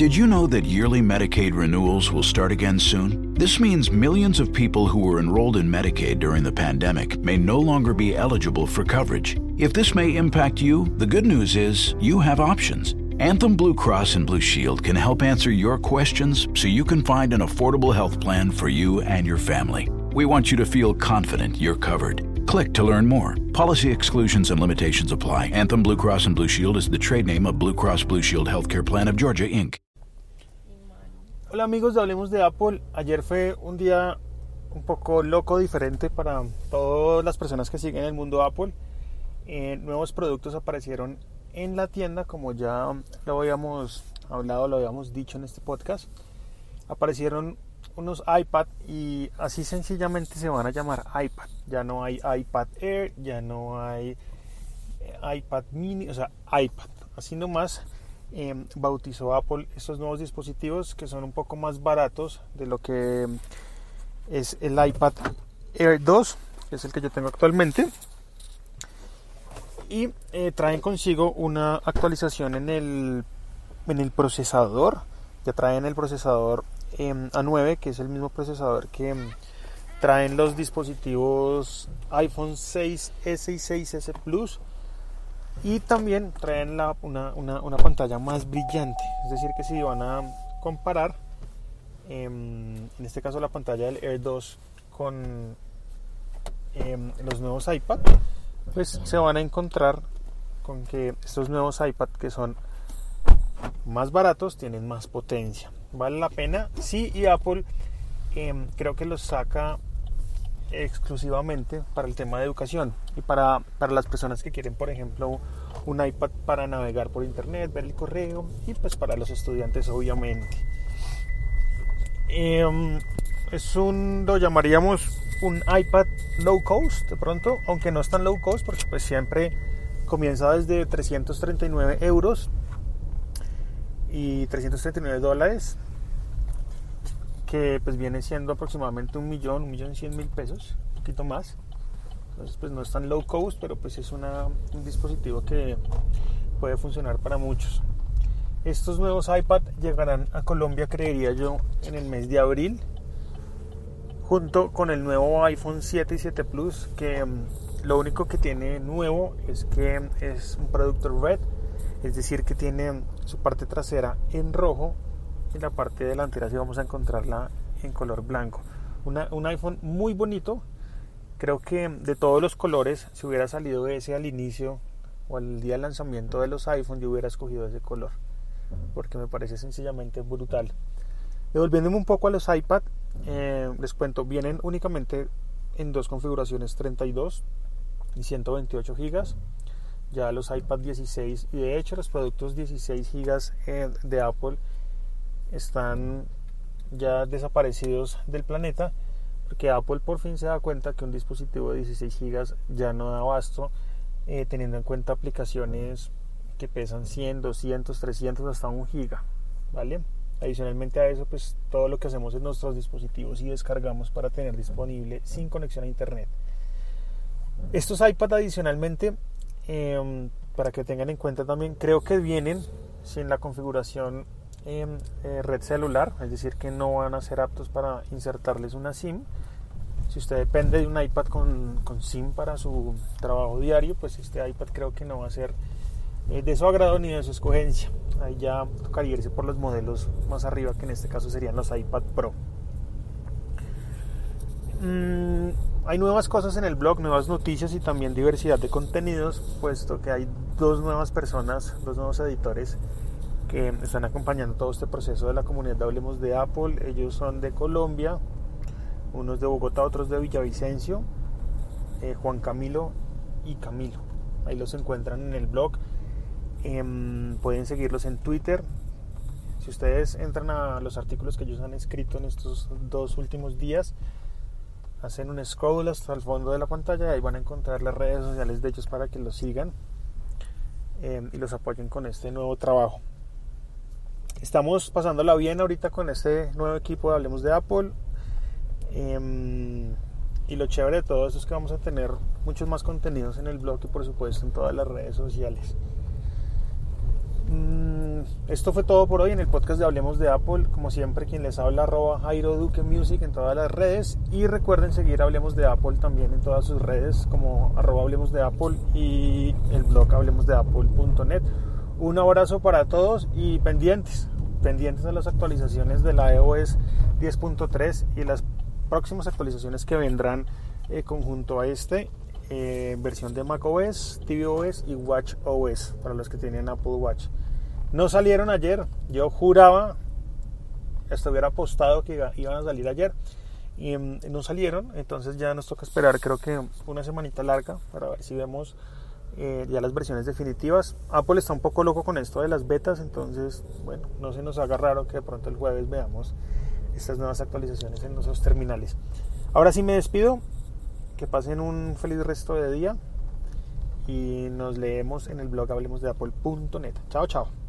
Did you know that yearly Medicaid renewals will start again soon? This means millions of people who were enrolled in Medicaid during the pandemic may no longer be eligible for coverage. If this may impact you, the good news is you have options. Anthem Blue Cross and Blue Shield can help answer your questions so you can find an affordable health plan for you and your family. We want you to feel confident you're covered. Click to learn more. Policy exclusions and limitations apply. Anthem Blue Cross and Blue Shield is the trade name of Blue Cross Blue Shield Healthcare Plan of Georgia, Inc. Hola amigos de Hablemos de Apple. Ayer fue un día un poco loco, diferente para todas las personas que siguen el mundo Apple. Eh, nuevos productos aparecieron en la tienda, como ya lo habíamos hablado, lo habíamos dicho en este podcast. Aparecieron unos iPad y así sencillamente se van a llamar iPad. Ya no hay iPad Air, ya no hay eh, iPad mini, o sea, iPad. Así nomás eh, bautizó Apple estos nuevos dispositivos que son un poco más baratos de lo que es el iPad Air 2, que es el que yo tengo actualmente. Y eh, traen consigo una actualización en el, en el procesador. Ya traen el procesador em, A9, que es el mismo procesador que em, traen los dispositivos iPhone 6S y 6S Plus y también traen la, una, una, una, pantalla más brillante. Es decir que si van a comparar em, en este caso la pantalla del Air 2 con em, los nuevos iPad pues se van a encontrar con que estos nuevos iPad que son más baratos tienen más potencia. Vale la pena. Sí y Apple em, creo que los saca exclusivamente para el tema de educación y para, para las personas que quieren, por ejemplo, un iPad para navegar por internet, ver el correo y pues para los estudiantes obviamente. Em, es un, lo llamaríamos un iPad low cost de pronto, aunque no es tan low cost porque pues siempre comienza desde 339 euros y 339 dólares que pues viene siendo aproximadamente un millón, un millón cien mil pesos, un poquito más. Entonces pues no es tan low cost, pero pues es un dispositivo que puede funcionar para muchos. Estos nuevos iPad llegarán a Colombia, creería yo, en el mes de abril, junto con el nuevo iPhone 7 y 7 Plus, que mm, lo único que tiene nuevo es que es un producto red, es decir, que tiene su parte trasera en rojo en la parte delantera sí vamos a encontrarla en color blanco. un iPhone muy bonito. Creo que de todos los colores, si hubiera salido ese al inicio o al día del lanzamiento de los iPhone, yo hubiera escogido ese color. Porque me parece sencillamente brutal. Devolviéndome un poco a los iPad, eh, les cuento, vienen únicamente en dos configuraciones, 32 y 128 gigas. Ya los iPad 16 y de hecho los productos 16 gigas eh, de Apple están ya desaparecidos del planeta porque Apple por fin se da cuenta que un dispositivo de 16 GB ya no da abasto eh, teniendo en cuenta aplicaciones que pesan 100, 200, 300 hasta 1 GB ¿vale? adicionalmente a eso pues todo lo que hacemos en nuestros dispositivos y descargamos para tener disponible sin conexión a internet estos iPad adicionalmente em, para que tengan en cuenta también creo que vienen sin la configuración eh, red celular, es decir, que no van a ser aptos para insertarles una SIM. Si usted depende de un iPad con, con SIM para su trabajo diario, pues este iPad creo que no va a ser eh, de su agrado ni de su escogencia. Ahí ya tocaría irse por los modelos más arriba, que en este caso serían los iPad Pro. Mm, hay nuevas cosas en el blog, nuevas noticias y también diversidad de contenidos, puesto que hay dos nuevas personas, dos nuevos editores que están acompañando todo este proceso de la comunidad Hablemos de Apple. Ellos son de Colombia, unos de Bogotá, otros de Villavicencio, eh, Juan Camilo y Camilo. Ahí los encuentran en el blog. Em, pueden seguirlos en Twitter. Si ustedes entran a los artículos que ellos han escrito en estos dos últimos días, hacen un scroll hasta el fondo de la pantalla y ahí van a encontrar las redes sociales de ellos para que los sigan em, y los apoyen con este nuevo trabajo. Estamos pasándola bien ahorita con este nuevo equipo de Hablemos de Apple. Em, y lo chévere de todo eso es que vamos a tener muchos más contenidos en el blog y por supuesto en todas las redes sociales. Mm, esto fue todo por hoy en el podcast de Hablemos de Apple. Como siempre, quien les habla, arroba Jairo Duque Music en todas las redes. Y recuerden seguir Hablemos de Apple también en todas sus redes, como arroba Hablemos de Apple y el blog hablemosdeapple.net. Un abrazo para todos y pendientes, pendientes de las actualizaciones de la iOS 10.3 y las próximas actualizaciones que vendrán eh, conjunto a este eh, versión de macOS, tvOS y watchOS para los que tienen Apple Watch. No salieron ayer, yo juraba, estuviera apostado que iban a salir ayer y mm, no salieron, entonces ya nos toca esperar creo que una semanita larga para ver si vemos eh, ya las versiones definitivas. Apple está un poco loco con esto de las betas, entonces bueno, no se nos haga raro que de pronto el jueves veamos estas nuevas actualizaciones en nuestros terminales. Ahora sí me despido, que pasen un feliz resto de día y nos leemos en el blog hablemosdeapple.net. Chao, chao.